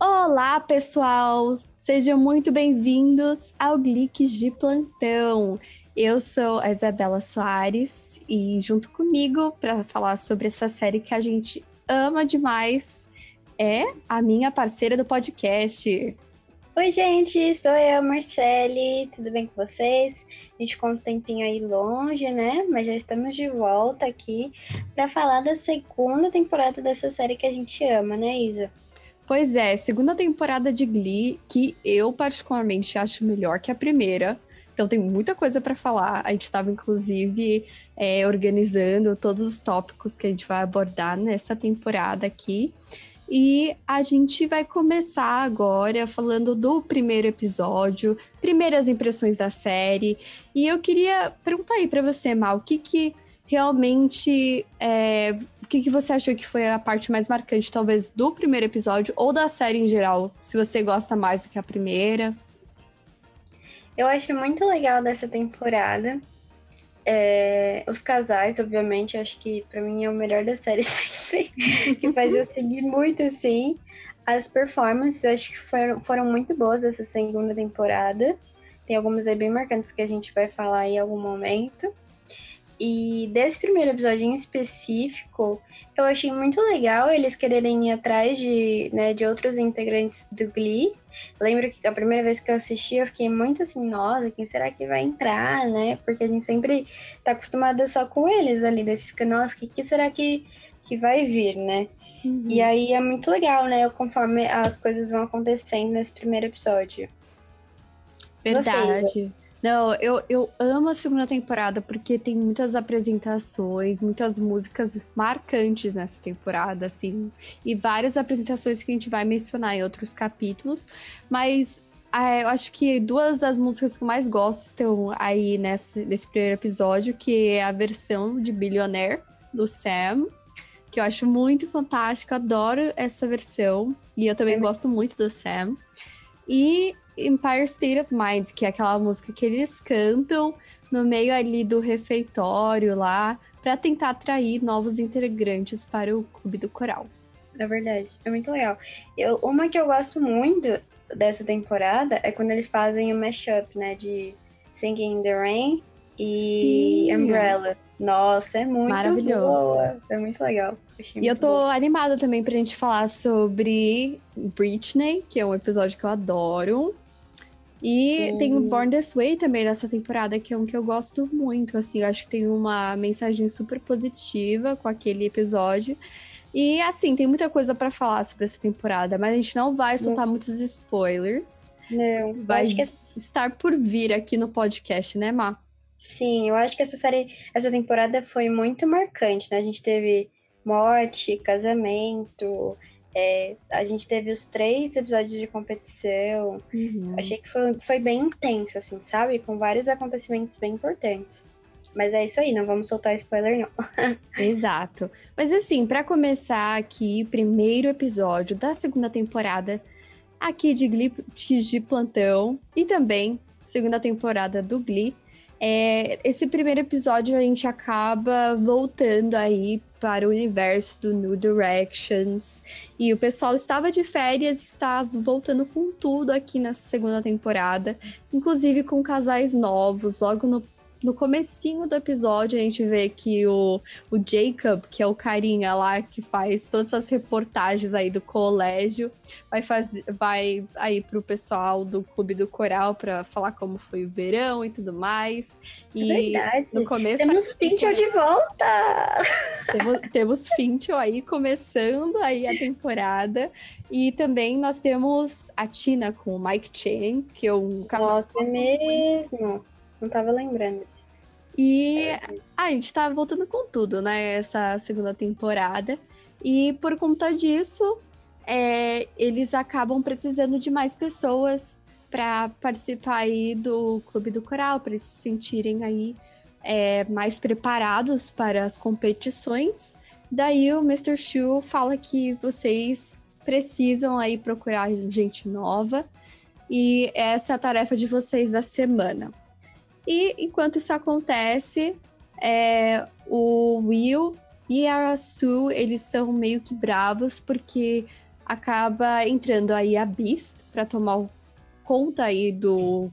Olá, pessoal! Sejam muito bem-vindos ao Gliques de Plantão. Eu sou a Isabela Soares e junto comigo para falar sobre essa série que a gente ama demais é a minha parceira do podcast. Oi, gente, sou eu, Marcele. Tudo bem com vocês? A gente ficou um tempinho aí longe, né? Mas já estamos de volta aqui para falar da segunda temporada dessa série que a gente ama, né, Isa? Pois é, segunda temporada de Glee, que eu particularmente acho melhor que a primeira. Então tem muita coisa para falar. A gente estava, inclusive, é, organizando todos os tópicos que a gente vai abordar nessa temporada aqui. E a gente vai começar agora falando do primeiro episódio, primeiras impressões da série. E eu queria perguntar aí para você, Mal, o que, que realmente. É, o que, que você achou que foi a parte mais marcante, talvez, do primeiro episódio ou da série em geral? Se você gosta mais do que a primeira. Eu acho muito legal dessa temporada. É, os casais, obviamente, acho que para mim é o melhor da série sempre, que faz eu seguir muito assim. As performances, acho que foram, foram muito boas essa segunda temporada. Tem algumas aí bem marcantes que a gente vai falar em algum momento. E desse primeiro episódio em específico, eu achei muito legal eles quererem ir atrás de, né, de outros integrantes do Glee. Lembro que a primeira vez que eu assisti, eu fiquei muito assim, nossa, quem será que vai entrar, né? Porque a gente sempre tá acostumada só com eles ali, daí você fica, nossa, o que, que será que, que vai vir, né? Uhum. E aí é muito legal, né? Conforme as coisas vão acontecendo nesse primeiro episódio. Verdade. Você, não, eu, eu amo a segunda temporada porque tem muitas apresentações, muitas músicas marcantes nessa temporada, assim, e várias apresentações que a gente vai mencionar em outros capítulos, mas é, eu acho que duas das músicas que eu mais gosto estão aí nessa, nesse primeiro episódio, que é a versão de Billionaire, do Sam, que eu acho muito fantástica, adoro essa versão, e eu também é. gosto muito do Sam. E Empire State of Mind, que é aquela música que eles cantam no meio ali do refeitório lá, para tentar atrair novos integrantes para o clube do coral. É verdade, é muito legal. Eu, uma que eu gosto muito dessa temporada é quando eles fazem o mashup, né, de Singing in the Rain e Sim. Umbrella. Nossa, é muito Maravilhoso. boa. É muito legal. e eu tô boa. animada também pra gente falar sobre Britney, que é um episódio que eu adoro. E uhum. tem o Born This Way também nessa temporada, que é um que eu gosto muito, assim, eu acho que tem uma mensagem super positiva com aquele episódio. E assim, tem muita coisa para falar sobre essa temporada, mas a gente não vai soltar não. muitos spoilers. Não, vai que... estar por vir aqui no podcast, né, Má? Sim, eu acho que essa série, essa temporada foi muito marcante, né? A gente teve morte, casamento, é, a gente teve os três episódios de competição. Uhum. Achei que foi, foi bem intenso, assim, sabe? Com vários acontecimentos bem importantes. Mas é isso aí, não vamos soltar spoiler, não. Exato. Mas assim, para começar aqui, primeiro episódio da segunda temporada aqui de Glee de Plantão e também segunda temporada do Glee. É, esse primeiro episódio a gente acaba voltando aí para o universo do New Directions. E o pessoal estava de férias e estava voltando com tudo aqui nessa segunda temporada, inclusive com casais novos, logo no no comecinho do episódio a gente vê que o, o Jacob, que é o carinha lá que faz todas essas reportagens aí do colégio, vai fazer vai aí pro pessoal do Clube do Coral para falar como foi o verão e tudo mais. E é verdade. no começo temos Finchel de volta. Temos, temos Finchel aí começando aí a temporada e também nós temos a Tina com o Mike Chen, que é um casal Nossa, é mesmo. Não tava lembrando disso. E a gente tá voltando com tudo, né? Essa segunda temporada. E por conta disso, é, eles acabam precisando de mais pessoas para participar aí do Clube do Coral, para eles se sentirem aí é, mais preparados para as competições. Daí o Mr. Shu fala que vocês precisam aí procurar gente nova. E essa é a tarefa de vocês da semana. E enquanto isso acontece, é, o Will e a Sue, eles estão meio que bravos porque acaba entrando aí a Beast para tomar conta aí do,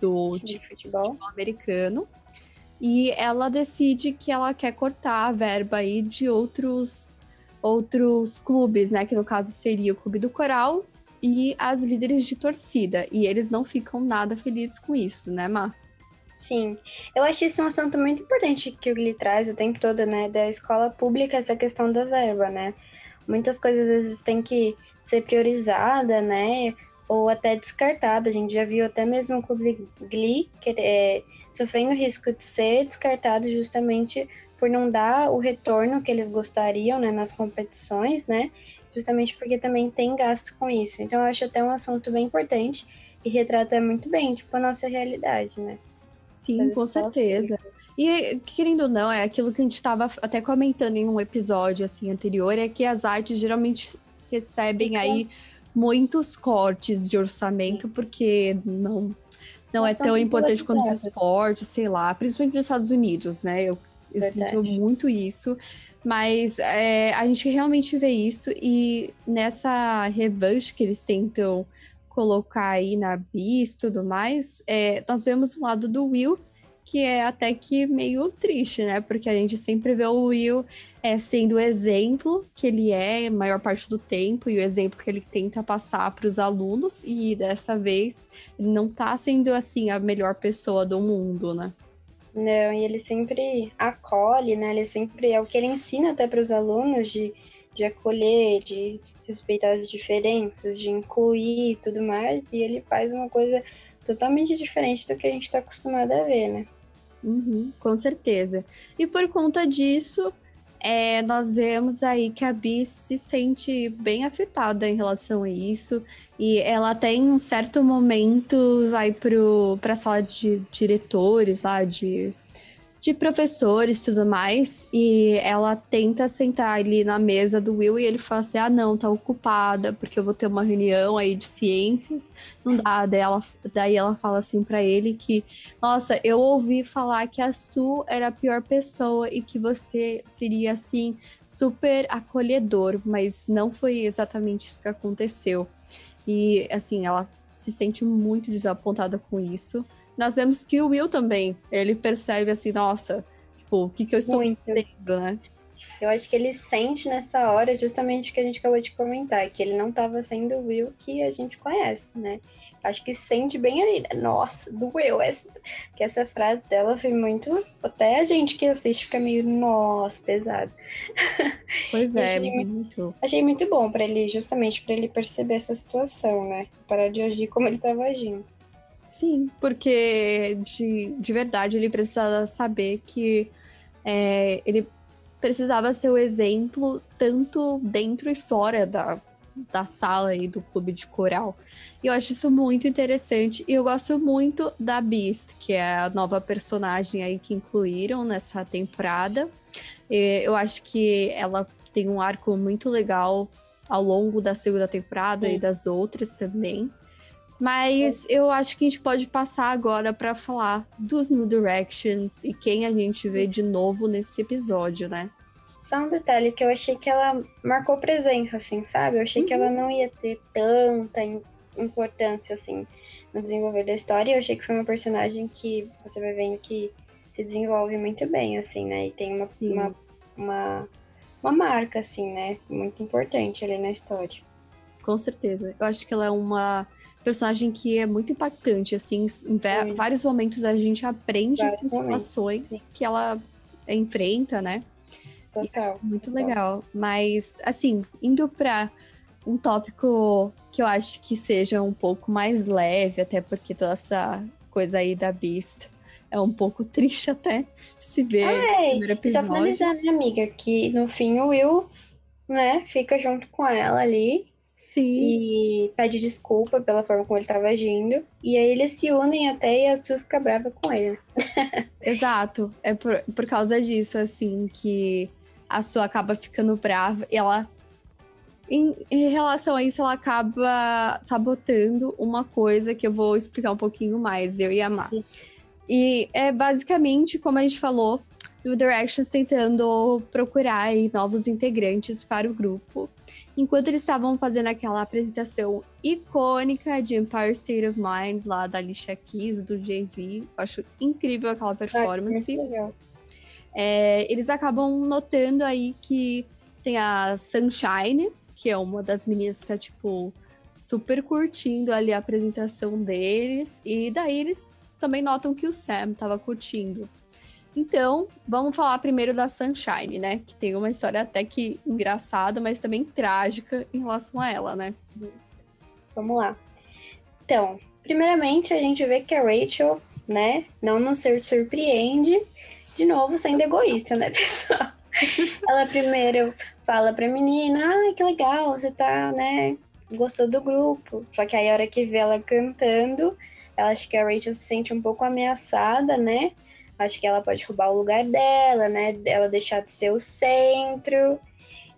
do time de futebol. futebol americano. E ela decide que ela quer cortar a verba aí de outros outros clubes, né? Que no caso seria o Clube do Coral e as líderes de torcida. E eles não ficam nada felizes com isso, né, Mar? Sim, eu acho isso um assunto muito importante que o Glee traz o tempo todo, né? Da escola pública, essa questão da verba, né? Muitas coisas às vezes tem que ser priorizada, né? Ou até descartada. A gente já viu até mesmo o clube Glee que, é, sofrendo risco de ser descartado justamente por não dar o retorno que eles gostariam né, nas competições, né? Justamente porque também tem gasto com isso. Então eu acho até um assunto bem importante e retrata muito bem, tipo, a nossa realidade, né? Sim, com certeza. E, querendo ou não, é aquilo que a gente estava até comentando em um episódio assim anterior, é que as artes geralmente recebem aí muitos cortes de orçamento, porque não, não é tão importante quanto os esportes, sei lá, principalmente nos Estados Unidos, né? Eu, eu sinto muito isso. Mas é, a gente realmente vê isso e nessa revanche que eles tentam colocar aí na bis e tudo mais, é, nós vemos o lado do Will, que é até que meio triste, né? Porque a gente sempre vê o Will é, sendo o exemplo que ele é a maior parte do tempo e o exemplo que ele tenta passar para os alunos, e dessa vez ele não tá sendo assim a melhor pessoa do mundo, né? Não, e ele sempre acolhe, né? Ele sempre é o que ele ensina até para os alunos de, de acolher, de respeitar as diferenças, de incluir e tudo mais, e ele faz uma coisa totalmente diferente do que a gente está acostumado a ver, né? Uhum, com certeza. E por conta disso, é, nós vemos aí que a Bi se sente bem afetada em relação a isso. E ela tem um certo momento vai para a sala de diretores lá, de de professores e tudo mais, e ela tenta sentar ali na mesa do Will e ele fala assim: ah, não, tá ocupada, porque eu vou ter uma reunião aí de ciências. Não dá. Daí ela, daí ela fala assim para ele que, nossa, eu ouvi falar que a Su era a pior pessoa e que você seria assim, super acolhedor, mas não foi exatamente isso que aconteceu. E assim, ela se sente muito desapontada com isso nós vemos que o Will também, ele percebe assim, nossa, tipo, o que, que eu estou Muito. fazendo, né? Eu acho que ele sente nessa hora justamente o que a gente acabou de comentar, que ele não estava sendo o Will que a gente conhece, né? Acho que sente bem ali, né? Nossa, doeu. Essa, que essa frase dela foi muito. Até a gente que assiste fica meio, nossa, pesado. Pois é, achei muito. Achei muito bom para ele, justamente para ele perceber essa situação, né? Parar de agir como ele estava agindo. Sim, porque de, de verdade ele precisava saber que é, ele precisava ser o exemplo tanto dentro e fora da, da sala e do clube de coral. E eu acho isso muito interessante. E eu gosto muito da Beast, que é a nova personagem aí que incluíram nessa temporada. E eu acho que ela tem um arco muito legal ao longo da segunda temporada Sim. e das outras também. Mas eu acho que a gente pode passar agora para falar dos New Directions e quem a gente vê de novo nesse episódio, né? Só um detalhe que eu achei que ela marcou presença, assim, sabe? Eu achei uhum. que ela uhum. não ia ter tanta importância, assim, no desenvolver da história. Eu achei que foi uma personagem que você vai vendo que se desenvolve muito bem, assim, né? E tem uma, uma, uma, uma marca, assim, né? Muito importante ali na história. Com certeza. Eu acho que ela é uma personagem que é muito impactante, assim, em vários momentos a gente aprende vários com situações que ela enfrenta, né? Total. muito total. legal. Mas, assim, indo para um tópico que eu acho que seja um pouco mais leve, até porque toda essa coisa aí da Beast é um pouco triste até se ver Ai, no primeiro episódio. Só finalizar, né, amiga, que no fim o Will, né, fica junto com ela ali Sim. E pede desculpa pela forma como ele estava agindo. E aí eles se unem até e a Sue fica brava com ele. Exato. É por, por causa disso, assim, que a Sue acaba ficando brava. E ela em, em, relação a isso, ela acaba sabotando uma coisa que eu vou explicar um pouquinho mais, eu e a Má. E é basicamente, como a gente falou, o Directions tentando procurar novos integrantes para o grupo. Enquanto eles estavam fazendo aquela apresentação icônica de Empire State of Mind, lá da Alicia Keys, do Jay-Z. Acho incrível aquela performance. É, eles acabam notando aí que tem a Sunshine, que é uma das meninas que tá, tipo, super curtindo ali a apresentação deles. E daí eles também notam que o Sam tava curtindo. Então, vamos falar primeiro da Sunshine, né? Que tem uma história até que engraçada, mas também trágica em relação a ela, né? Vamos lá. Então, primeiramente a gente vê que a Rachel, né, não nos surpreende, de novo sendo egoísta, né, pessoal? ela primeiro fala pra menina, ah, que legal, você tá, né, gostou do grupo. Só que aí a hora que vê ela cantando, ela acha que a Rachel se sente um pouco ameaçada, né? Acho que ela pode roubar o lugar dela, né? Ela deixar de ser o centro.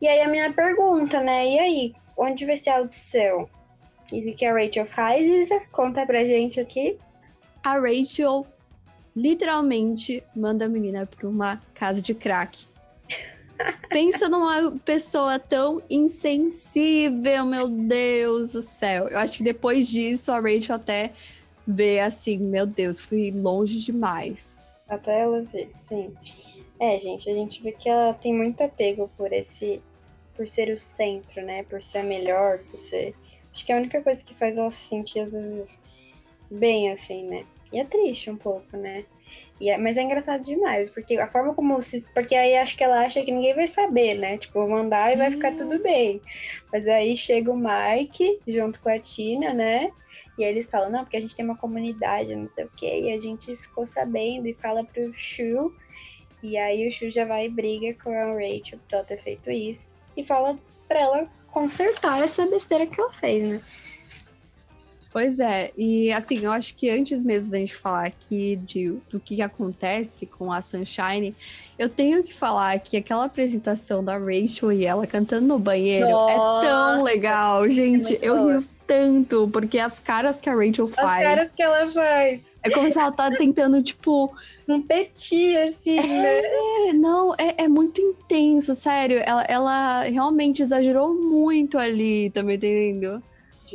E aí a minha pergunta, né? E aí, onde vai ser a audição? E o que a Rachel faz, Isa? Conta pra gente aqui. A Rachel literalmente manda a menina pra uma casa de crack. Pensa numa pessoa tão insensível, meu Deus do céu. Eu acho que depois disso a Rachel até vê assim, meu Deus, fui longe demais. Até ela ver, sim. É, gente, a gente vê que ela tem muito apego por esse. por ser o centro, né? Por ser a melhor, por ser. Acho que é a única coisa que faz ela se sentir, às vezes, bem assim, né? E é triste um pouco, né? É, mas é engraçado demais, porque a forma como se. Porque aí acho que ela acha que ninguém vai saber, né? Tipo, vou mandar e vai ficar uhum. tudo bem. Mas aí chega o Mike junto com a Tina, né? E aí eles falam, não, porque a gente tem uma comunidade, não sei o quê. E a gente ficou sabendo e fala pro Shu. E aí o Shu já vai e briga com a Rachel por ela ter feito isso. E fala pra ela consertar essa besteira que ela fez, né? Pois é, e assim, eu acho que antes mesmo da gente falar aqui de, do que acontece com a Sunshine, eu tenho que falar que aquela apresentação da Rachel e ela cantando no banheiro Nossa, é tão legal, gente. É eu rio tanto, porque as caras que a Rachel faz. As caras que ela faz. É como se ela tá tentando, tipo. Competir, assim, é, né? Não, é, é muito intenso, sério. Ela, ela realmente exagerou muito ali, tá me entendendo?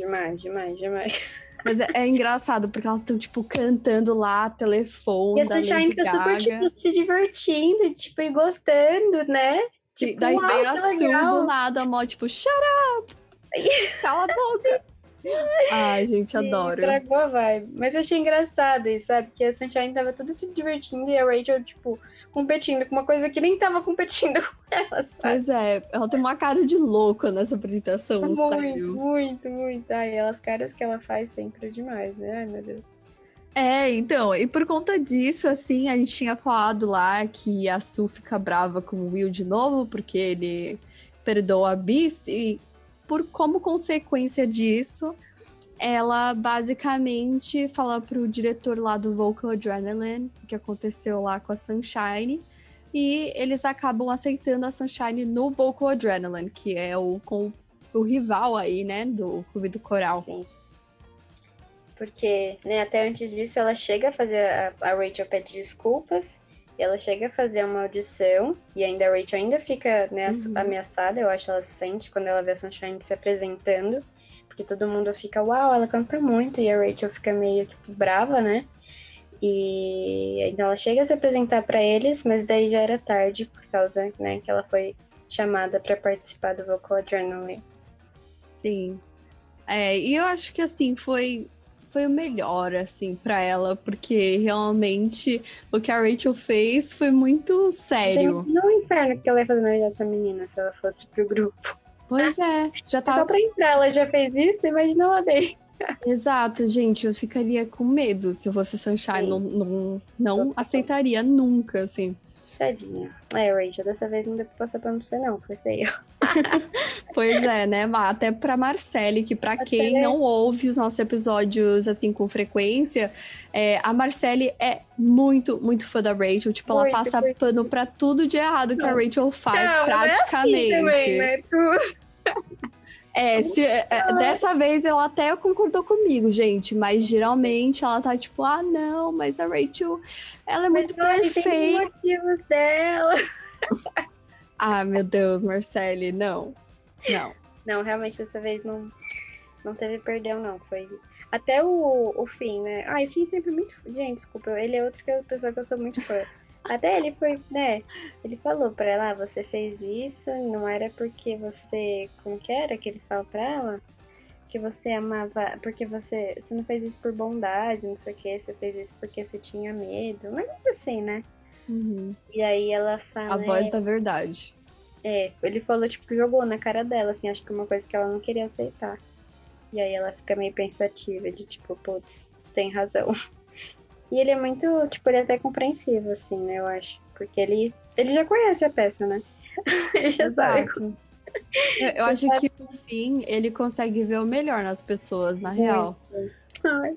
Demais, demais, demais. Mas é, é engraçado, porque elas estão, tipo, cantando lá, telefone. E a Sunshine tá super, tipo, se divertindo, tipo, e gostando, né? Tipo, daí vem a Su do nada, mó, tipo, shut up! Cala a boca! Ai, gente, adoro. Tragou a vibe. Mas eu achei engraçado isso, sabe? Que a Sunshine tava toda se divertindo e a Rachel, tipo, competindo com uma coisa que nem tava competindo com ela, sabe? Pois é, ela tem uma cara de louca nessa apresentação, muito, sério. Muito, muito. Ai, elas caras que ela faz sempre é demais, né? Ai, meu Deus. É, então, e por conta disso, assim, a gente tinha falado lá que a Su fica brava com o Will de novo, porque ele perdoa a Beast, e por como consequência disso, ela basicamente fala pro diretor lá do Vocal Adrenaline o que aconteceu lá com a Sunshine. E eles acabam aceitando a Sunshine no Vocal Adrenaline, que é o, com, o rival aí, né, do Clube do Coral. Sim. Porque, né, até antes disso, ela chega a fazer. A, a Rachel pede desculpas ela chega a fazer uma audição e ainda a Rachel ainda fica né, uhum. ameaçada, eu acho ela se sente quando ela vê a Sunshine se apresentando, porque todo mundo fica, uau, ela canta muito, e a Rachel fica meio tipo, brava, né? E então ela chega a se apresentar para eles, mas daí já era tarde por causa, né, que ela foi chamada para participar do Vocal Adrenaline. Sim. É, e eu acho que assim foi foi o melhor, assim, para ela, porque realmente o que a Rachel fez foi muito sério. No inferno que ela ia fazer na vida dessa menina se ela fosse pro grupo. Pois é, já tava. Só pra entrar, ela já fez isso, imagina ela dele. Exato, gente, eu ficaria com medo se eu fosse Sunshine, não, não, não aceitaria nunca, assim. Tadinha. É, Rachel, dessa vez não deu pra passar pano pra você, não, foi feio. pois é, né, Até pra Marcele, que pra quem não ouve os nossos episódios, assim, com frequência, é, a Marcele é muito, muito fã da Rachel. Tipo, muito, ela passa muito. pano pra tudo de errado que não. a Rachel faz, não, praticamente. Não é assim também, né? É, se, é, dessa vez ela até concordou comigo, gente, mas geralmente ela tá tipo, ah, não, mas a Rachel, ela é Mas muito olha, perfeita. tem motivos dela. Ah, meu Deus, Marcele, não. Não. Não, realmente dessa vez não, não teve perdão, não. Foi. Até o, o fim, né? Ah, o fim sempre muito. Gente, desculpa, ele é outro que é pessoa que eu sou muito fã. Até ele foi, né? Ele falou pra ela, ah, você fez isso, não era porque você. Como que era que ele falou pra ela? Que você amava. Porque você. Você não fez isso por bondade, não sei o que, você fez isso porque você tinha medo. Mas assim, né? Uhum. E aí ela fala. A voz da verdade. É, ele falou, tipo, jogou na cara dela, assim, acho que é uma coisa que ela não queria aceitar. E aí ela fica meio pensativa, de tipo, putz, tem razão. E ele é muito, tipo, ele é até compreensivo, assim, né, eu acho. Porque ele, ele já conhece a peça, né? ele já sabe. Exato. Eu, eu acho que no fim ele consegue ver o melhor nas pessoas, na real. Ai.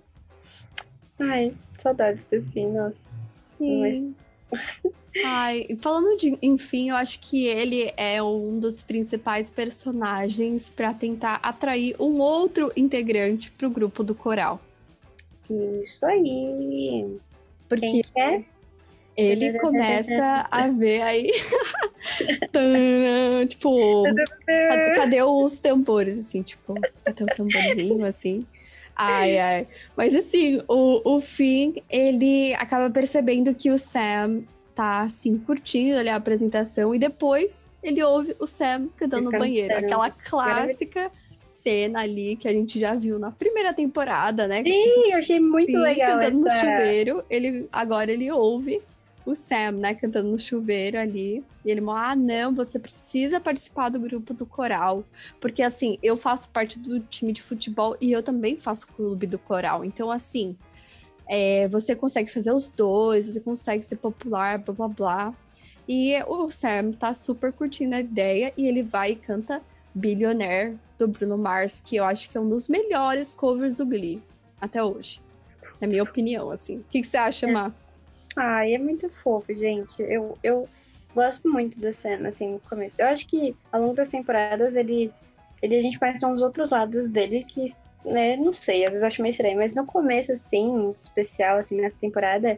Ai, saudades do fim, nossa. Sim. Ai, e falando de, enfim, eu acho que ele é um dos principais personagens para tentar atrair um outro integrante pro grupo do coral. Isso aí. Porque Quem quer? ele começa a ver aí. Tã, tipo, cadê, os tambores, assim, tipo, até um tamborzinho, assim. Ai, ai. Mas assim, o, o Finn, ele acaba percebendo que o Sam tá, assim, curtindo ali a apresentação. E depois ele ouve o Sam cantando no Cantando. banheiro. Aquela clássica cena ali que a gente já viu na primeira temporada, né? Sim, eu achei muito Finn legal cantando no essa... chuveiro. Ele, agora ele ouve o Sam, né, cantando no chuveiro ali. E ele, ah, não, você precisa participar do grupo do coral. Porque, assim, eu faço parte do time de futebol e eu também faço clube do coral. Então, assim, é, você consegue fazer os dois, você consegue ser popular, blá blá blá. E o Sam tá super curtindo a ideia e ele vai e canta Billionaire do Bruno Mars, que eu acho que é um dos melhores covers do Glee até hoje. Na minha opinião, assim. O que, que você acha, Má? Ai, é muito fofo, gente. Eu, eu gosto muito da cena, assim, no começo. Eu acho que ao longo das temporadas ele, ele a gente conhece uns outros lados dele que, né, não sei, às vezes eu acho meio estranho, mas no começo, assim, especial, assim, nessa temporada,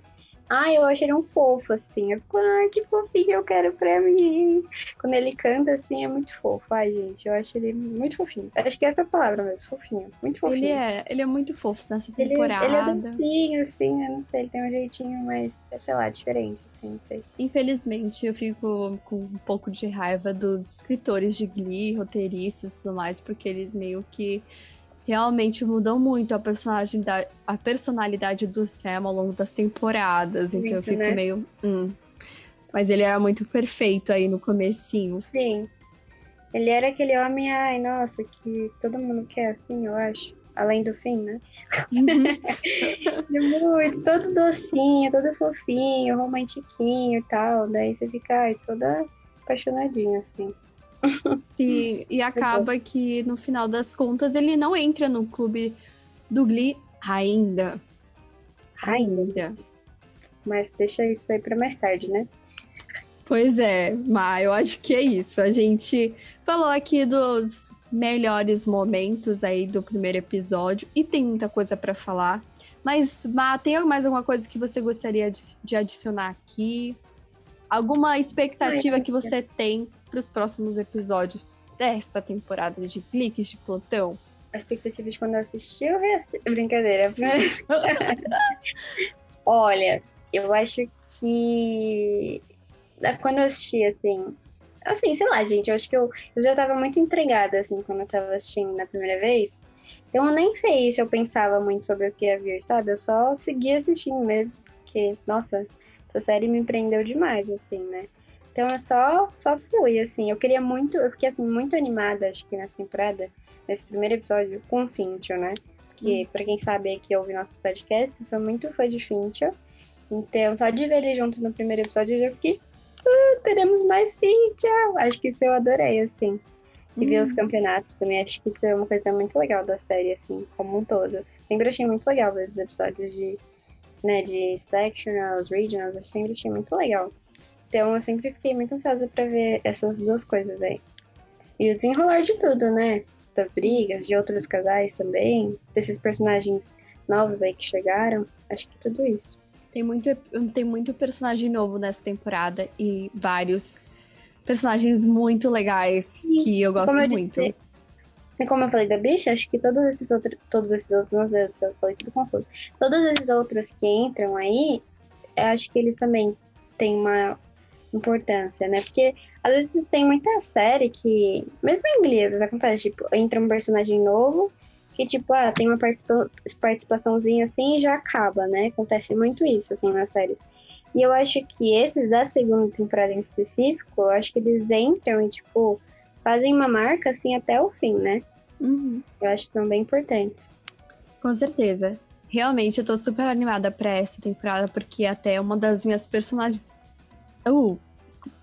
ai, eu achei ele um fofo, assim. Eu fico, ai, que fofinho, eu quero pra mim. Quando ele canta, assim, é muito fofo. Ai, gente, eu acho ele muito fofinho. Acho que essa é a palavra mesmo, fofinho. Muito fofinho. Ele é, ele é muito fofo nessa Ele, temporada. ele é docinho, assim, eu não sei, ele tem um jeitinho mais, sei lá, diferente, assim, não sei. Infelizmente, eu fico com um pouco de raiva dos escritores de Glee, roteiristas e tudo mais, porque eles meio que realmente mudam muito a personalidade, a personalidade do Sam ao longo das temporadas. Então eu Muito, fico né? meio. hum. Mas ele era muito perfeito aí no comecinho. Sim. Ele era aquele homem, ai, nossa, que todo mundo quer, assim, eu acho. Além do fim, né? Ele é muito, todo docinho, todo fofinho, romantiquinho e tal. Daí você fica, ai, toda apaixonadinha, assim. Sim, e acaba que no final das contas ele não entra no clube do Glee ainda. Ainda. Mas deixa isso aí pra mais tarde, né? Pois é, mas eu acho que é isso. A gente falou aqui dos melhores momentos aí do primeiro episódio e tem muita coisa pra falar. Mas, Ma, tem mais alguma coisa que você gostaria de adicionar aqui? Alguma expectativa que você tem para os próximos episódios desta temporada de Cliques de Plantão? A expectativa de quando eu assisti, eu reassisti. Brincadeira. Olha, eu acho que quando eu assisti, assim. Assim, sei lá, gente, eu acho que eu, eu já tava muito entregada, assim, quando eu tava assistindo na primeira vez. Então eu nem sei se eu pensava muito sobre o que ia vir, sabe? Eu só seguia assistindo mesmo, porque, nossa, essa série me prendeu demais, assim, né? Então eu só, só fui, assim. Eu queria muito, eu fiquei assim, muito animada, acho que nessa temporada, nesse primeiro episódio, com o Fincher, né? Que, pra quem sabe que ouve nossos podcasts, sou muito fã de Fincher. Então, só de ver eles juntos no primeiro episódio, eu já fiquei. "Ah, teremos mais Fincher! Acho que isso eu adorei, assim. E ver os Hum. campeonatos também, acho que isso é uma coisa muito legal da série, assim, como um todo. Sempre achei muito legal ver esses episódios de, né, de sectionals, regionals, eu sempre achei muito legal. Então eu sempre fiquei muito ansiosa pra ver essas duas coisas aí. E o desenrolar de tudo, né? das brigas, de outros casais também, desses personagens novos aí que chegaram. Acho que tudo isso. Tem muito, tem muito personagem novo nessa temporada e vários personagens muito legais Sim. que eu gosto eu muito. Disse, como eu falei da bicha, acho que todos esses outros, todos esses outros, não sei se eu falei tudo confuso. Todos esses outros que entram aí, acho que eles também têm uma importância, né? Porque às vezes tem muita série que, mesmo em inglês, acontece, tipo, entra um personagem novo que, tipo, ah, tem uma participa participaçãozinha assim e já acaba, né? Acontece muito isso, assim, nas séries. E eu acho que esses da segunda temporada em específico, eu acho que eles entram e, tipo, fazem uma marca assim até o fim, né? Uhum. Eu acho que são bem importantes. Com certeza. Realmente, eu tô super animada pra essa temporada, porque até uma das minhas personagens. Uh, desculpa.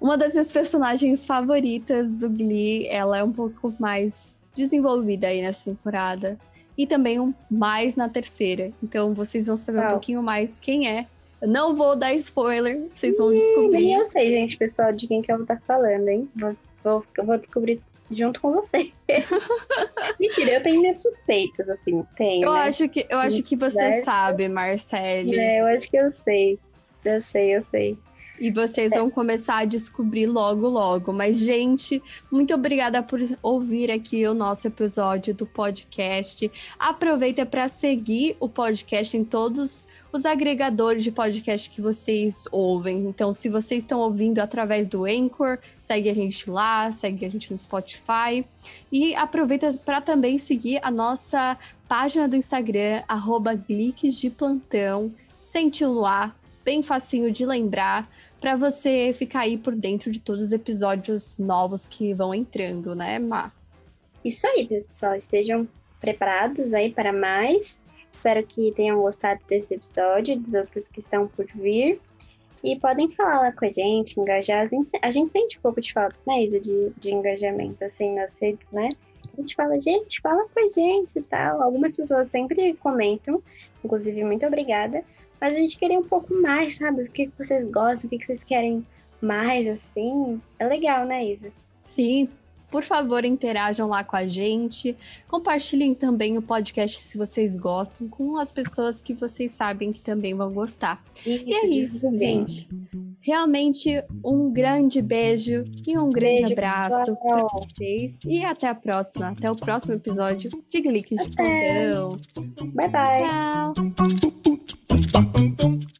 Uma das minhas personagens favoritas do Glee, ela é um pouco mais desenvolvida aí nessa temporada. E também um mais na terceira. Então vocês vão saber um pouquinho mais quem é. Eu não vou dar spoiler, vocês vão descobrir. Eu sei, gente, pessoal, de quem que ela tá falando, hein? Vou Vou, vou descobrir junto com você. Mentira, eu tenho minhas suspeitas, assim, tenho. Eu né? acho que eu acho que você sabe, Marcele. É, eu acho que eu sei. Eu sei, eu sei. E vocês vão começar a descobrir logo, logo. Mas, gente, muito obrigada por ouvir aqui o nosso episódio do podcast. Aproveita para seguir o podcast em todos os agregadores de podcast que vocês ouvem. Então, se vocês estão ouvindo através do Anchor, segue a gente lá, segue a gente no Spotify. E aproveita para também seguir a nossa página do Instagram, arroba de Plantão. O luar, bem facinho de lembrar para você ficar aí por dentro de todos os episódios novos que vão entrando, né, Má? Isso aí, pessoal. Estejam preparados aí para mais. Espero que tenham gostado desse episódio, dos outros que estão por vir. E podem falar lá com a gente, engajar. A gente, a gente sente um pouco de falta, né, Isa, de, de engajamento, assim, nas redes, né? A gente fala, gente, fala com a gente e tal. Algumas pessoas sempre comentam, inclusive, muito obrigada. Mas a gente queria um pouco mais, sabe? O que vocês gostam, o que vocês querem mais, assim. É legal, né, Isa? Sim, por favor, interajam lá com a gente. Compartilhem também o podcast se vocês gostam com as pessoas que vocês sabem que também vão gostar. Isso, e é isso, isso gente. Realmente um grande beijo e um grande beijo, abraço para vocês. E até a próxima. Até o próximo episódio de Gliques de Plantão. Bye, bye. Tchau.